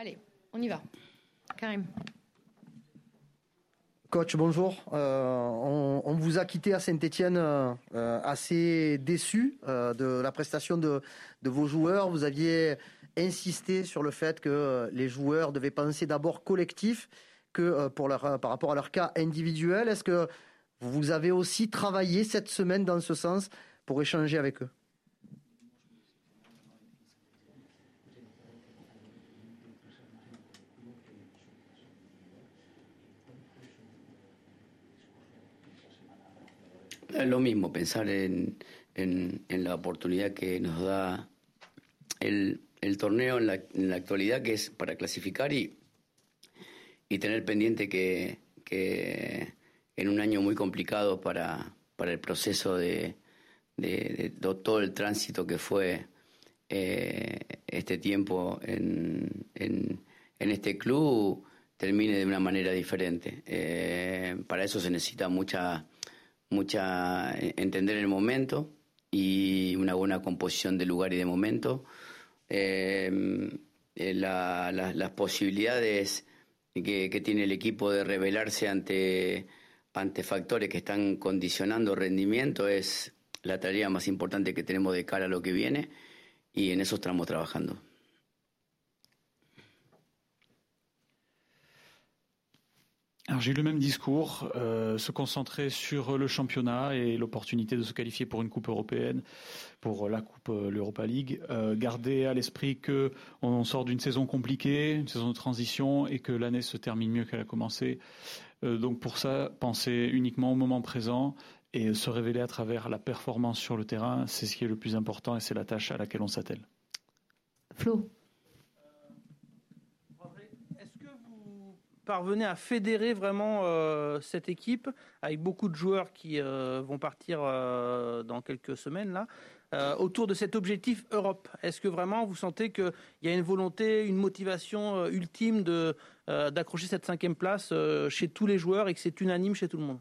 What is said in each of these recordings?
Allez, on y va. Karim. Coach, bonjour. Euh, on, vous a quitté à Saint-Etienne euh, assez déçu euh, de la prestation de, vos joueurs. Vous aviez insisté sur le fait que les joueurs devaient penser d'abord collectif que par rapport à leur cas individuel. Est-ce que vous avez aussi travaillé cette semaine dans ce sens pour échanger avec eux? Lo mismo pensar en, en, la oportunidad que nos da el, el torneo en la, en la, actualidad, que es para clasificar y, y tener pendiente que, que, en un año muy complicado para, para el proceso de, de, todo el tránsito que fue eh, este tiempo en, en, en, este club, termine de una manera diferente. Eh, para eso se necesita mucha mucha eh, entender el momento y una buena composición de lugar y de momento. Em, eh, las posibilidades que, tiene el equipo de revelarse ante, ante factores que están condicionando rendimiento es la tarea más importante que tenemos de cara a lo que viene y en eso estamos trabajando. Alors j'ai eu le même discours, euh, se concentrer sur le championnat et l'opportunité de se qualifier pour une coupe européenne, pour la coupe euh, l'Europa League, euh, garder à l'esprit que on sort d'une saison compliquée, une saison de transition et que l'année se termine mieux qu'elle a commencé. donc pour ça, penser uniquement au moment présent et se révéler à travers la performance sur le terrain, c'est ce qui est le plus important et c'est la tâche à laquelle on s'attelle. Flo. Parvenez à fédérer vraiment euh, cette équipe avec beaucoup de joueurs qui euh, vont partir euh, dans quelques semaines là autour de cet objectif Europe. Est-ce que vraiment vous sentez qu'il y a une volonté, une motivation ultime de d'accrocher cette cinquième place chez tous les joueurs et que c'est unanime chez tout le monde?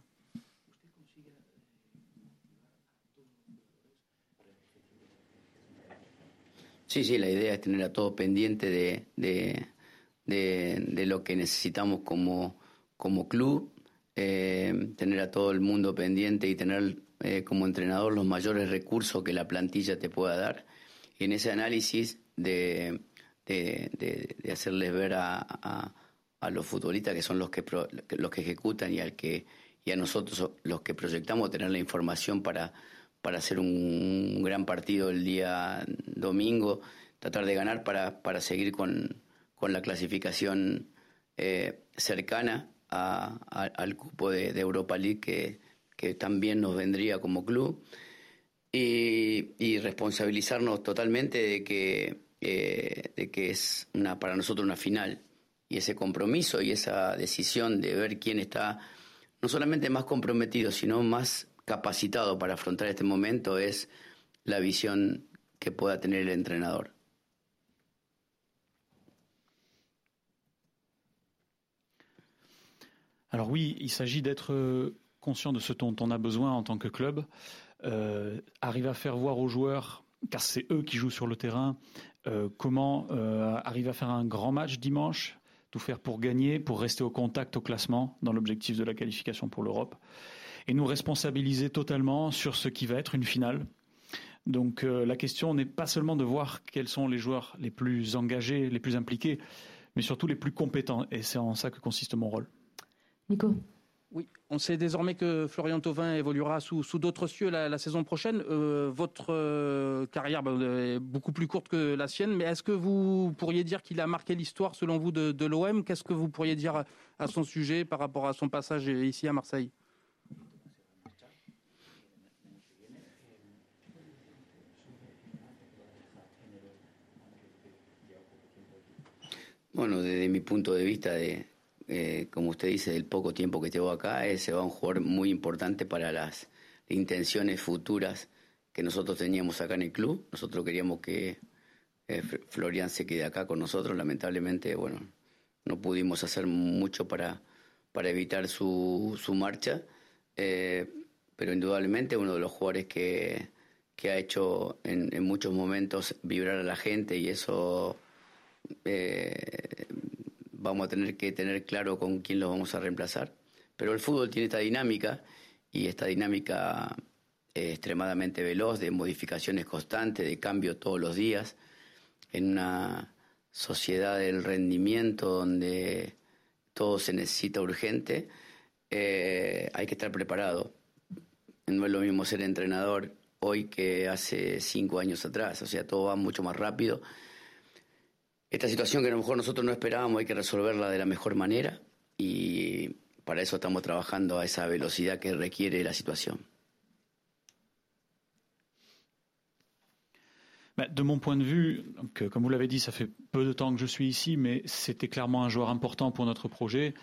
Sí, sí, la idea es tener a todos pendientes de, de, de, lo que necesitamos como, como club, eh, tener a todo el mundo pendiente y tener eh, como entrenador los mayores recursos que la plantilla te pueda dar. Y en ese análisis de, de, hacerles ver a, a, los futbolistas que son los que, los que ejecutan y, al que, y a nosotros los que proyectamos tener la información para, para hacer un, gran partido el día domingo, tratar de ganar para, para seguir con, con la clasificación eh, cercana al cupo de, Europa League que, que, también nos vendría como club y, responsabilizarnos totalmente de que, eh, de que es una, para nosotros una final y ese compromiso y esa decisión de ver quién está no solamente más comprometido, sino más capacitado para afrontar este momento es la visión que pueda tener el entrenador. Alors oui, il s'agit d'être euh, conscient de ce dont on a besoin en tant que club, euh, arriver à faire voir aux joueurs, car c'est eux qui jouent sur le terrain, euh, comment arriver à faire un grand match dimanche, tout faire pour gagner, pour rester au contact au classement dans l'objectif de la qualification pour l'Europe, et nous responsabiliser totalement sur ce qui va être une finale. Donc la question n'est pas seulement de voir quels sont les joueurs les plus engagés, les plus impliqués, mais surtout les plus compétents, et c'est en ça que consiste mon rôle. Nico. Oui, on sait désormais que Florian Thauvin évoluera sous, d'autres cieux la, saison prochaine. Euh, votre euh, carrière bah, est beaucoup plus courte que la sienne, mais est-ce que vous pourriez dire qu'il a marqué l'histoire selon vous de, l'OM Qu'est-ce que vous pourriez dire à son sujet par rapport à son passage ici à Marseille? Bueno, desde mi punto de vista de, Eh, como usted dice, del poco tiempo que llevo acá, eh, se va un jugador muy importante para las intenciones futuras que nosotros teníamos acá en el club. Nosotros queríamos que eh, Florian se quede acá con nosotros. Lamentablemente, bueno, no pudimos hacer mucho para, para evitar su, su marcha, pero indudablemente uno de los jugadores que, que ha hecho en, en, muchos momentos vibrar a la gente y eso vamos a tener que tener claro con quién los vamos a reemplazar. Pero el fútbol tiene esta dinámica y esta dinámica eh, extremadamente veloz, de modificaciones constantes, de cambio todos los días, en una sociedad del rendimiento donde todo se necesita urgente, eh, hay que estar preparado. No es lo mismo ser entrenador hoy que hace cinco años atrás, o sea, todo va mucho más rápido. Esta situación que a lo mejor nosotros no esperábamos hay que resolverla de la mejor manera y para eso estamos trabajando a esa velocidad que requiere la situation. De mon point de vue, donc, comme vous l'avez dit, ça fait peu de temps que je suis ici, mais c'était clairement un joueur important pour notre projet.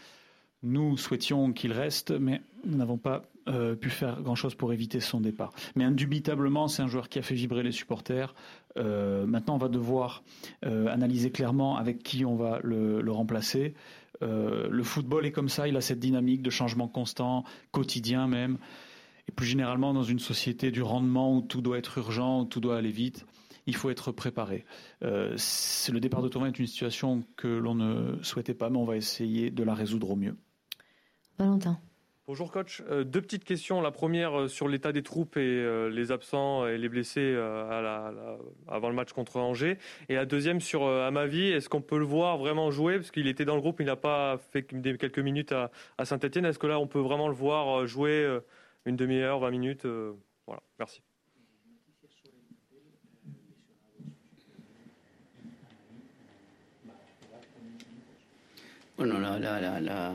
Nous souhaitions qu'il reste, mais nous n'avons pas euh, pu faire grand-chose pour éviter son départ. Mais indubitablement, c'est un joueur qui a fait vibrer les supporters. Euh, maintenant, on va devoir euh, analyser clairement avec qui on va le, remplacer. Le football est comme ça, il a cette dynamique de changement constant, quotidien même. Et plus généralement, dans une société du rendement où tout doit être urgent, où tout doit aller vite, il faut être préparé. Le départ de Thomas est une situation que l'on ne souhaitait pas, mais on va essayer de la résoudre au mieux. Valentin. Bonjour coach, euh, deux petites questions. La première euh, sur l'état des troupes et euh, les absents et les blessés à la, avant le match contre Angers. Et la deuxième sur Amavi, est-ce qu'on peut le voir vraiment jouer? Parce qu'il était dans le groupe, il n'a pas fait quelques minutes à, Saint-Etienne. Est-ce que là on peut vraiment le voir jouer une demi-heure, 20 minutes Voilà, merci. Bueno, la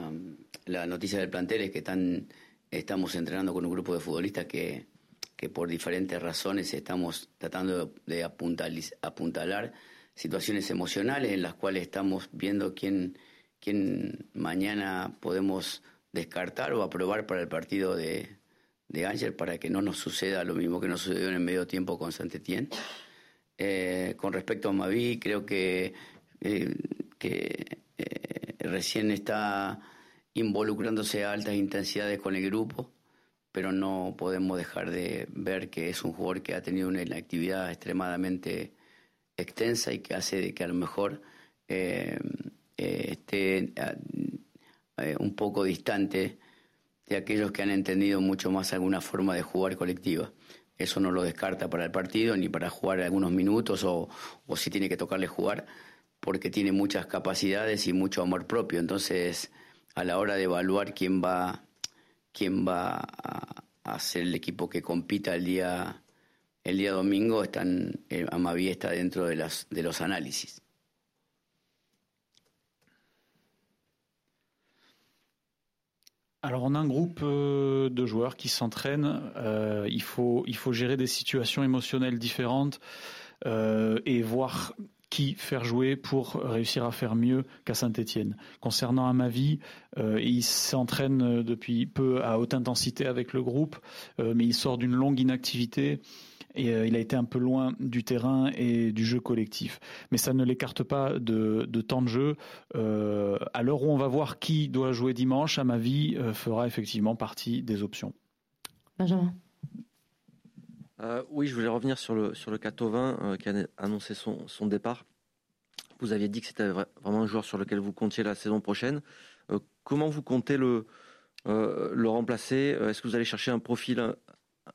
noticia del plantel es que están, estamos entrenando con un grupo de futbolistas que, que por diferentes razones estamos tratando de apuntalar situaciones emocionales en las cuales estamos viendo quién, quién mañana podemos descartar o aprobar para el partido de, de Ángel para que no nos suceda lo mismo que nos sucedió en el medio tiempo con Santetien. Eh, con respecto a Mavi, creo que, eh, que eh, recién está involucrándose a altas intensidades con el grupo, pero no podemos dejar de ver que es un jugador que ha tenido una actividad extremadamente extensa y que hace de que a lo mejor eh, eh, esté eh, un poco distante de aquellos que han entendido mucho más alguna forma de jugar colectiva. Eso no lo descarta para el partido ni para jugar algunos minutos o, o si tiene que tocarle jugar, porque tiene muchas capacidades y mucho amor propio. Entonces, a la hora de evaluar quién va, quién va a, a ser el equipo que compita el día, el día domingo, están, eh, está dentro de, las, de los análisis. Alors on a un groupe euh, de joueurs qui s'entraînent, euh, il, faut, il faut gérer des situations émotionnelles différentes euh, et voir qui faire jouer pour réussir à faire mieux qu'à Saint-Etienne. Concernant Amavi, euh, il s'entraîne euh, depuis peu à haute intensité avec le groupe, euh, mais il sort d'une longue inactivité et il a été un peu loin du terrain et du jeu collectif. Mais ça ne l'écarte pas de, temps de jeu. à l'heure où on va voir qui doit jouer dimanche, Amavi fera effectivement partie des options. Benjamin. Euh, oui, je voulais revenir sur le, sur le Catovin euh, qui a annoncé son, son, départ. Vous aviez dit que c'était vraiment un joueur sur lequel vous comptiez la saison prochaine. Euh, comment vous comptez le, le remplacer? Est-ce que vous allez chercher un profil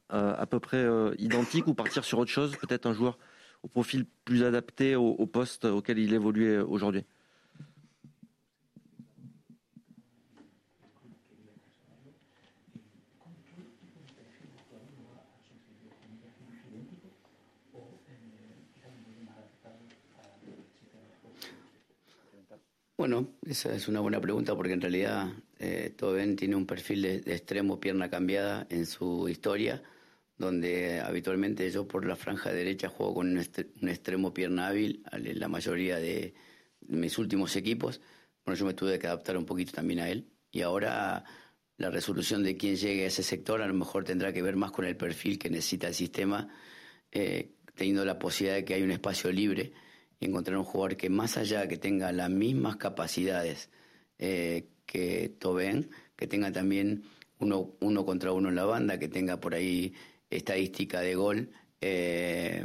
à peu près identique ou partir sur autre chose? Peut-être un joueur au profil plus adapté au poste auquel il évoluait aujourd'hui? Bueno, esa es una buena pregunta porque en realidad eh, Toben tiene un perfil de, extremo pierna cambiada en su historia, donde habitualmente yo por la franja derecha juego con un, extremo pierna hábil en la mayoría de mis últimos equipos. Bueno, yo me tuve que adaptar un poquito también a él y ahora la resolución de quién llegue a ese sector a lo mejor tendrá que ver más con el perfil que necesita el sistema, eh, teniendo la posibilidad de que hay un espacio libre y encontrar un jugador que más allá que tenga las mismas capacidades eh, que Tobén, que tenga también uno, uno contra uno en la banda, que tenga por ahí estadística de gol eh,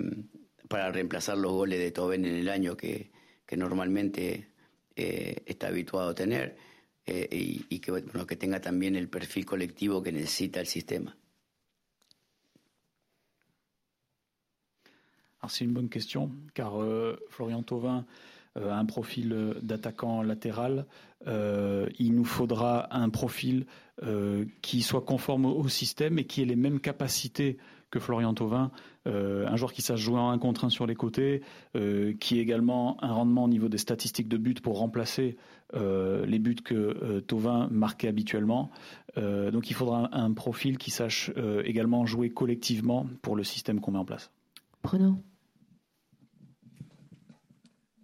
para reemplazar los goles de Tobén en el año que, que normalmente está habituado a tener y, que, bueno, que tenga también el perfil colectivo que necesita el sistema. C'est une bonne question, car euh, Florian Thauvin euh, a un profil euh, d'attaquant latéral. il nous faudra un profil qui soit conforme au, système et qui ait les mêmes capacités que Florian Thauvin, un joueur qui sache jouer en un contre un sur les côtés, qui ait également un rendement au niveau des statistiques de but pour remplacer les buts que Thauvin marquait habituellement. donc il faudra un, profil qui sache également jouer collectivement pour le système qu'on met en place. Bruno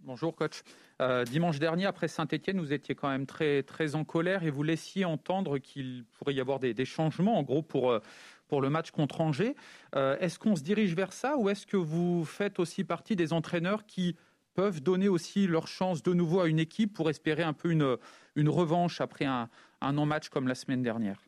Bonjour coach. Euh, dimanche dernier, après Saint-Etienne, vous étiez quand même très, très en colère et vous laissiez entendre qu'il pourrait y avoir des, changements, en gros, pour, euh, pour le match contre Angers. Euh, est-ce qu'on se dirige vers ça ou est-ce que vous faites aussi partie des entraîneurs qui peuvent donner aussi leur chance de nouveau à une équipe pour espérer un peu une, une revanche après un, un non-match comme la semaine dernière?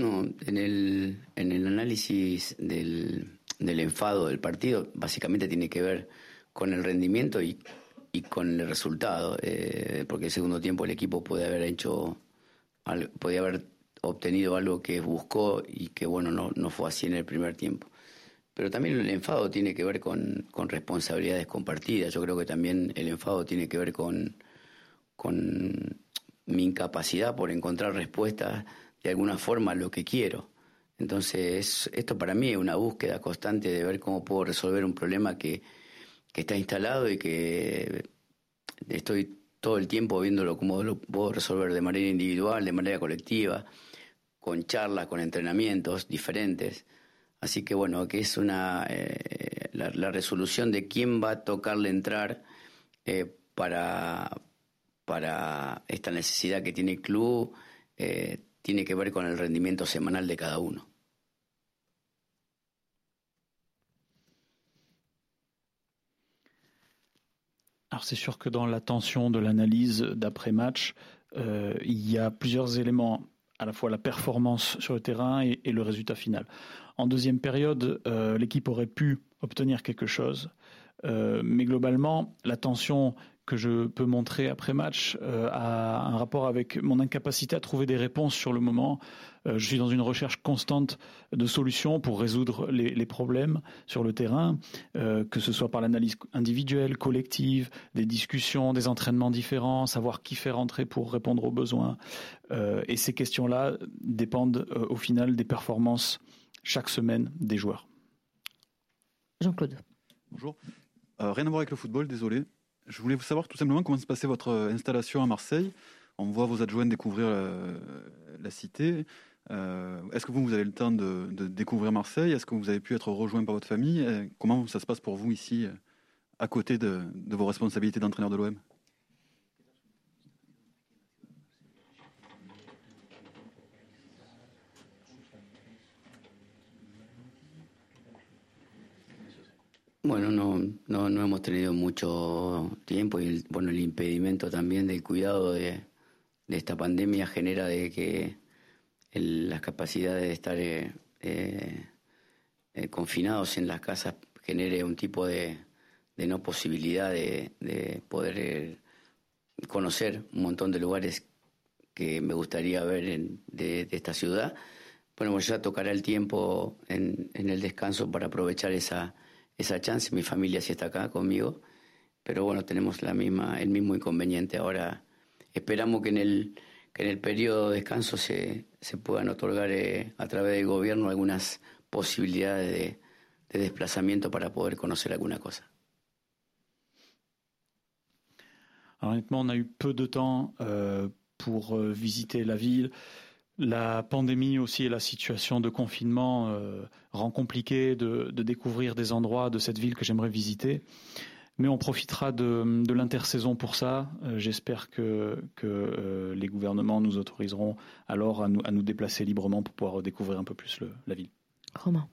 No, en el, en el análisis del, del enfado del partido, básicamente tiene que ver con el rendimiento y, y con el resultado, eh, porque el segundo tiempo el equipo puede haber hecho, podía haber obtenido algo que buscó y que bueno, no, no fue así en el primer tiempo. Pero también el enfado tiene que ver con, con responsabilidades compartidas. Yo creo que también el enfado tiene que ver con, con mi incapacidad por encontrar respuestas de alguna forma lo que quiero. Entonces, esto para mí es una búsqueda constante de ver cómo puedo resolver un problema que, que está instalado y que estoy todo el tiempo viéndolo cómo lo puedo resolver de manera individual, de manera colectiva, con charlas, con entrenamientos diferentes. Así que bueno, que es una eh, la, resolución de quién va a tocarle entrar eh, para, para esta necesidad que tiene el club. Eh, tiene que ver con el rendimiento semanal de cada. Alors c'est sûr que dans l'attention de l'analyse d'après-match, euh, il y a plusieurs éléments, à la fois la performance sur le terrain et, le résultat final. En deuxième période, euh, l'équipe aurait pu obtenir quelque chose, euh, mais globalement, l'attention que je peux montrer après match euh, a un rapport avec mon incapacité à trouver des réponses sur le moment. Euh, je suis dans une recherche constante de solutions pour résoudre les, problèmes sur le terrain, euh, que ce soit par l'analyse individuelle, collective, des discussions, des entraînements différents, savoir qui fait rentrer pour répondre aux besoins. et ces questions-là dépendent au final des performances chaque semaine des joueurs. Jean-Claude. Bonjour. rien à voir avec le football, désolé. Je voulais vous savoir tout simplement comment se passait votre euh, installation à Marseille. On voit vos adjoints découvrir euh, la, cité. Euh, est-ce que vous, vous avez le temps de, découvrir Marseille? Est-ce que vous avez pu être rejoint par votre famille? Comment ça se passe pour vous ici, à côté de, de vos responsabilités d'entraîneur de l'OM Bueno, no, no, no hemos tenido mucho tiempo y el, bueno, el impedimento también del cuidado de, esta pandemia genera de que las capacidades de estar eh, eh, eh, confinados en las casas genere un tipo de, no posibilidad de, poder conocer un montón de lugares que me gustaría ver de, esta ciudad. Bueno, pues ya tocará el tiempo en el descanso para aprovechar esa esa chance. Mi familia sí está acá conmigo, pero bueno, tenemos la misma, el mismo inconveniente. Ahora esperamos que en el, que en el periodo de descanso se, se puedan otorgar eh, a través del gobierno algunas posibilidades de, de desplazamiento para poder conocer alguna cosa. Honnêtement, on a eu peu de temps euh, pour euh, visiter la ville. La pandémie aussi et la situation de confinement euh, rend compliqué de, découvrir des endroits de cette ville que j'aimerais visiter. Mais on profitera de, l'intersaison pour ça. Euh, j'espère que, euh, les gouvernements nous autoriseront alors à nous, à nous, déplacer librement pour pouvoir découvrir un peu plus la ville. Romain.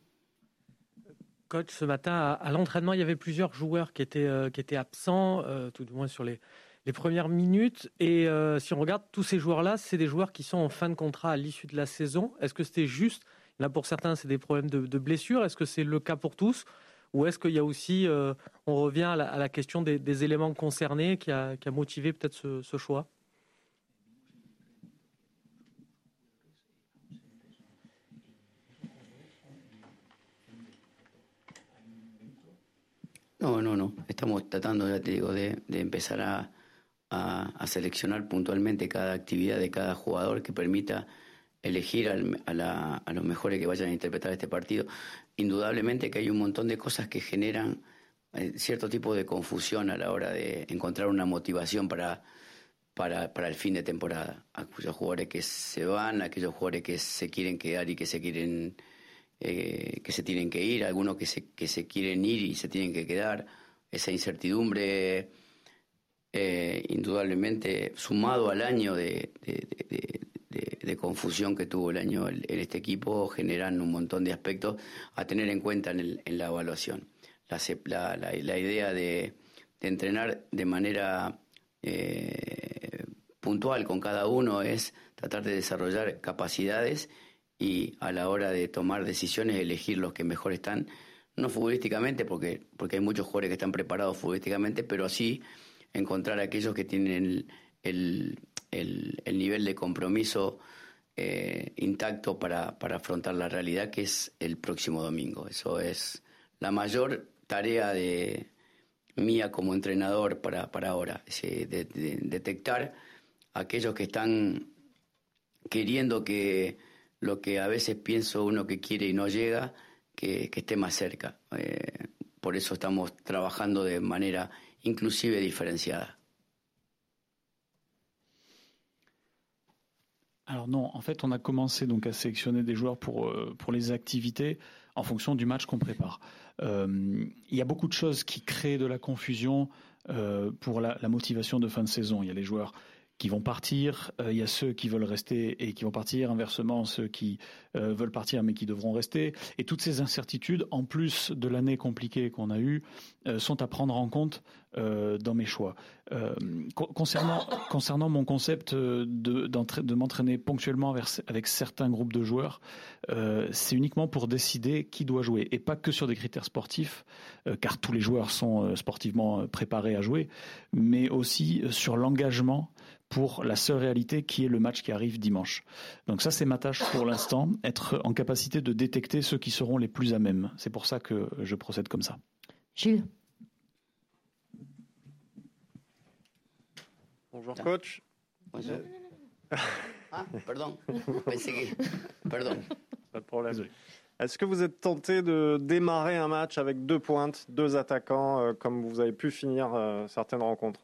Coach, ce matin, à, l'entraînement, il y avait plusieurs joueurs qui étaient, qui étaient absents, tout du moins sur les, les premières minutes. Et euh, si on regarde tous ces joueurs-là, c'est des joueurs qui sont en fin de contrat à l'issue de la saison. Est-ce que c'était juste Là, pour certains, c'est des problèmes de, de blessures? Est-ce que c'est le cas pour tous? Ou est-ce qu'il y a aussi, euh, on revient à la, question des, éléments concernés qui a, motivé peut-être ce, choix? No, no, no. Estamos tratando, ya te digo, de, de empezar a, a, seleccionar puntualmente cada actividad de cada jugador que permita elegir al, a, la, a, los mejores que vayan a interpretar este partido. Indudablemente que hay un montón de cosas que generan eh, cierto tipo de confusión a la hora de encontrar una motivación para, para, para el fin de temporada. Aquellos jugadores que se van, aquellos jugadores que se quieren quedar y que se quieren eh, que se tienen que ir, algunos que se, que se quieren ir y se tienen que quedar. Esa incertidumbre, eh, indudablemente, sumado al año de, confusión que tuvo el año en este equipo, generan un montón de aspectos a tener en cuenta en, el, en la evaluación. La, idea de, entrenar de manera eh, puntual con cada uno es tratar de desarrollar capacidades y a la hora de tomar decisiones elegir los que mejor están, no futbolísticamente, porque, porque hay muchos jugadores que están preparados futbolísticamente, pero sí encontrar aquellos que tienen el, el, el, el nivel de compromiso eh, intacto para, para afrontar la realidad que es el próximo domingo. Eso es la mayor tarea de mía como entrenador para, para ahora, de, detectar aquellos que están queriendo que lo que a veces pienso uno que quiere y no llega, que, que esté más cerca. Eh, por eso estamos trabajando de manera inclusive différenciada. Alors non, en fait, on a commencé donc à sélectionner des joueurs pour, euh, pour les activités en fonction du match qu'on prépare. Euh, il y a beaucoup de choses qui créent de la confusion euh, pour la, la, motivation de fin de saison. Il y a les joueurs qui vont partir, il y a ceux qui veulent rester et qui vont partir, inversement ceux qui veulent partir mais qui devront rester. Et toutes ces incertitudes, en plus de l'année compliquée qu'on a eue, sont à prendre en compte euh, dans mes choix. Euh, concernant, mon concept de, de m'entraîner ponctuellement avec, certains groupes de joueurs, euh, c'est uniquement pour décider qui doit jouer et pas que sur des critères sportifs, euh, car tous les joueurs sont euh, sportivement préparés à jouer, mais aussi sur l'engagement pour la seule réalité qui est le match qui arrive dimanche. Donc ça, c'est ma tâche pour l'instant, être en capacité de détecter ceux qui seront les plus à même. C'est pour ça que je procède comme ça. Gilles Bonjour coach. Bonjour. Ah, pardon. Pardon. Pas de problème. Est-ce que vous êtes tenté de démarrer un match avec deux pointes, deux attaquants, euh, comme vous avez pu finir euh, certaines rencontres?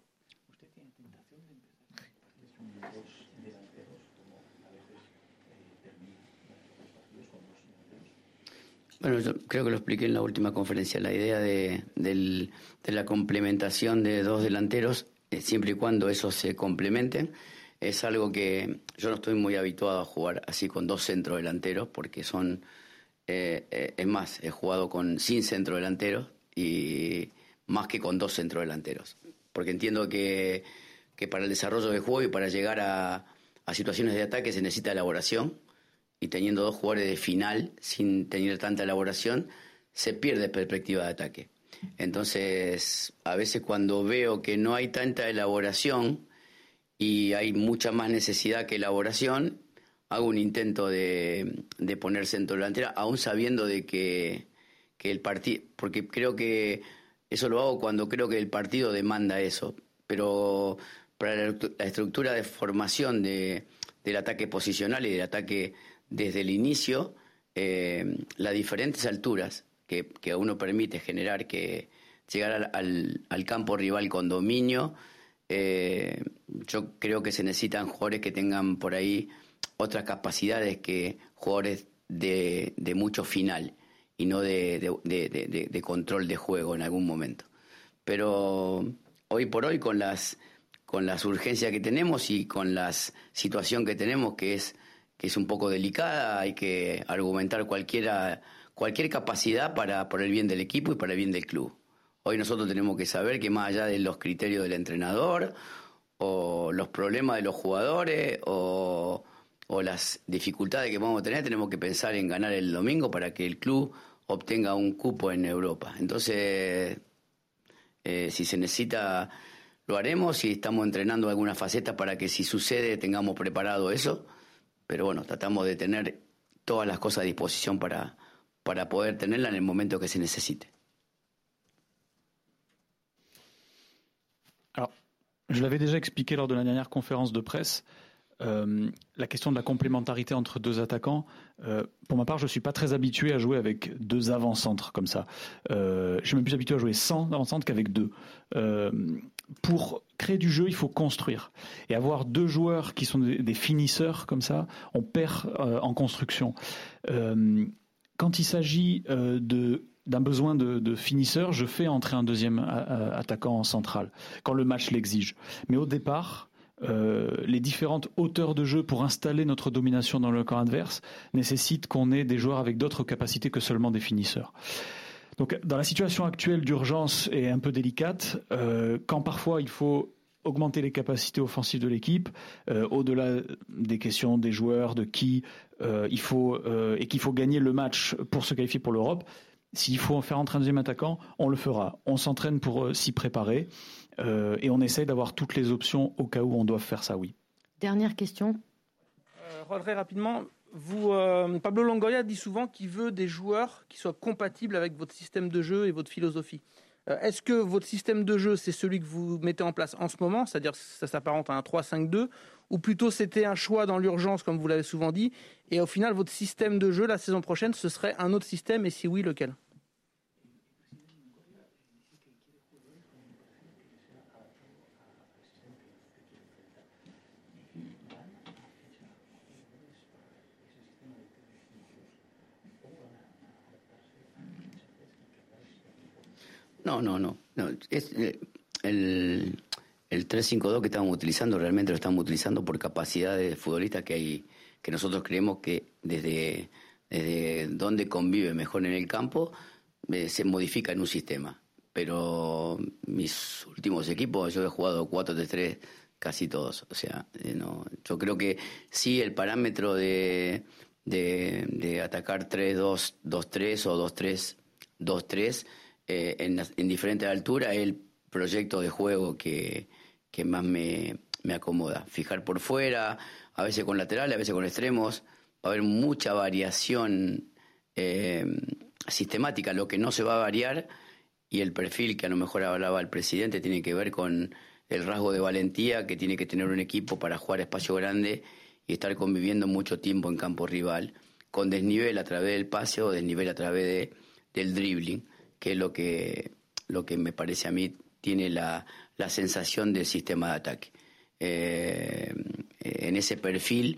Bueno, yo creo que lo expliqué en la última conferencia. La idea de, del, de la complementación de dos delanteros siempre y cuando eso se complementen. Es algo que yo no estoy muy habituado a jugar así con dos centros delanteros, porque son, eh, eh, es más, he jugado con sin centro delantero y más que con dos centros delanteros, porque entiendo que, que para el desarrollo del juego y para llegar a situaciones de ataque se necesita elaboración, y teniendo dos jugadores de final sin tener tanta elaboración, se pierde perspectiva de ataque. Entonces, a veces cuando veo que no hay tanta elaboración y hay mucha más necesidad que elaboración, hago un intento de, de poner centro delantera, aún sabiendo de que, que el partido, porque creo que eso lo hago cuando creo que el partido demanda eso, pero para la, la estructura de formación de, del ataque posicional y del ataque desde el inicio, eh, las diferentes alturas que, que, a uno permite generar que llegar al, campo rival con dominio. Eh, yo creo que se necesitan jugadores que tengan por ahí otras capacidades que jugadores de, mucho final y no de, de, control de juego en algún momento. Pero hoy por hoy con las con las urgencias que tenemos y con la situación que tenemos que es que es un poco delicada, hay que argumentar cualquiera cualquier capacidad para por el bien del equipo y para el bien del club. Hoy nosotros tenemos que saber que más allá de los criterios del entrenador o los problemas de los jugadores o, las dificultades que a tener, tenemos que pensar en ganar el domingo para que el club obtenga un cupo en Europa. Entonces, eh, si se necesita, lo haremos y estamos entrenando algunas facetas para que si sucede tengamos preparado eso. Pero bueno, tratamos de tener todas las cosas a disposición para, para poder tenerla en el momento que se necesite. Alors, je l'avais déjà expliqué lors de la dernière conférence de presse. Euh, la question de la complémentarité entre deux attaquants, euh, pour ma part, je ne suis pas très habitué à jouer avec deux avant-centres comme ça. Euh, je suis même plus habitué à jouer sans avant-centre qu'avec deux. Pour créer du jeu, il faut construire. Et avoir deux joueurs qui sont des, finisseurs comme ça, on perd en construction. Euh, quand il s'agit de d'un besoin de, de, finisseur, je fais entrer un deuxième attaquant en centrale quand le match l'exige. Mais au départ, euh, les différentes hauteurs de jeu pour installer notre domination dans le camp adverse nécessitent qu'on ait des joueurs avec d'autres capacités que seulement des finisseurs. Donc, dans la situation actuelle d'urgence et un peu délicate, euh, quand parfois il faut augmenter les capacités offensives de l'équipe, euh, au-delà des questions des joueurs, de qui euh, il faut et qu'il faut gagner le match pour se qualifier pour l'Europe. S'il faut faire entrer un deuxième attaquant, on le fera. On s'entraîne pour s'y préparer. Euh, et on essaye d'avoir toutes les options au cas où on doit faire ça, oui. Dernière question. Euh, très rapidement, vous, euh, Pablo Longoria dit souvent qu'il veut des joueurs qui soient compatibles avec votre système de jeu et votre philosophie. Euh, est-ce que votre système de jeu, c'est celui que vous mettez en place en ce moment, c'est-à-dire ça s'apparente à un 3-5-2, ou plutôt c'était un choix dans l'urgence, comme vous l'avez souvent dit, et au final, votre système de jeu la saison prochaine, ce serait un autre système, et si oui, lequel? No, no, no. no es, eh, el, el 3-5-2 que estamos utilizando realmente lo estamos utilizando por capacidad de futbolistas que hay, que nosotros creemos que desde, desde donde convive mejor en el campo eh, se modifica en un sistema. Pero mis últimos equipos, yo he jugado 4-3-3 casi todos. O sea, eh, no, yo creo que sí el parámetro de, de, de atacar 3-2-2-3 o 2-3-2-3 eh, en, en, diferentes alturas es el proyecto de juego que, que más me, me, acomoda. Fijar por fuera, a veces con laterales, a veces con extremos. Va a haber mucha variación eh, sistemática. Lo que no se va a variar y el perfil que a lo mejor hablaba el presidente tiene que ver con el rasgo de valentía que tiene que tener un equipo para jugar espacio grande y estar conviviendo mucho tiempo en campo rival, con desnivel a través del pase o desnivel a través de, del dribbling que es lo que, lo que me parece a mí tiene la, la sensación del sistema de ataque. Eh, en ese perfil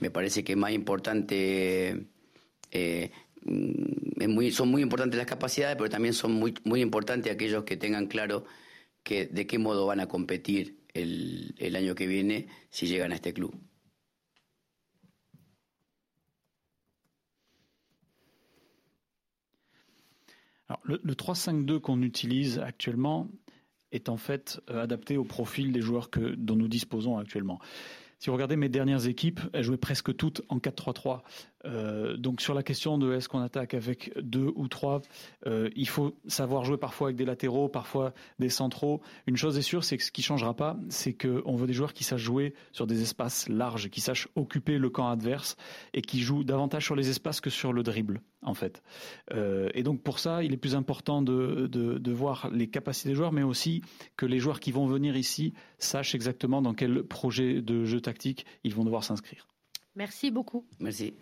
me parece que es más importante, eh, son muy importantes las capacidades, pero también son muy, muy importantes aquellos que tengan claro que, de qué modo van a competir el, el año que viene si llegan a este club. Le 3-5-2 qu'on utilise actuellement est en fait euh, adapté au profil des joueurs que, dont nous disposons actuellement. Si vous regardez mes dernières équipes, elles jouaient presque toutes en 4-3-3. Euh, donc sur la question de est-ce qu'on attaque avec deux ou trois, euh, il faut savoir jouer parfois avec des latéraux, parfois des centraux. Une chose est sûre, c'est que ce qui changera pas, c'est qu'on veut des joueurs qui sachent jouer sur des espaces larges, qui sachent occuper le camp adverse et qui jouent davantage sur les espaces que sur le dribble, en fait. Euh, et donc pour ça, il est plus important de, de, de voir les capacités des joueurs, mais aussi que les joueurs qui vont venir ici sachent exactement dans quel projet de jeu tactique ils vont devoir s'inscrire. Merci beaucoup. Merci.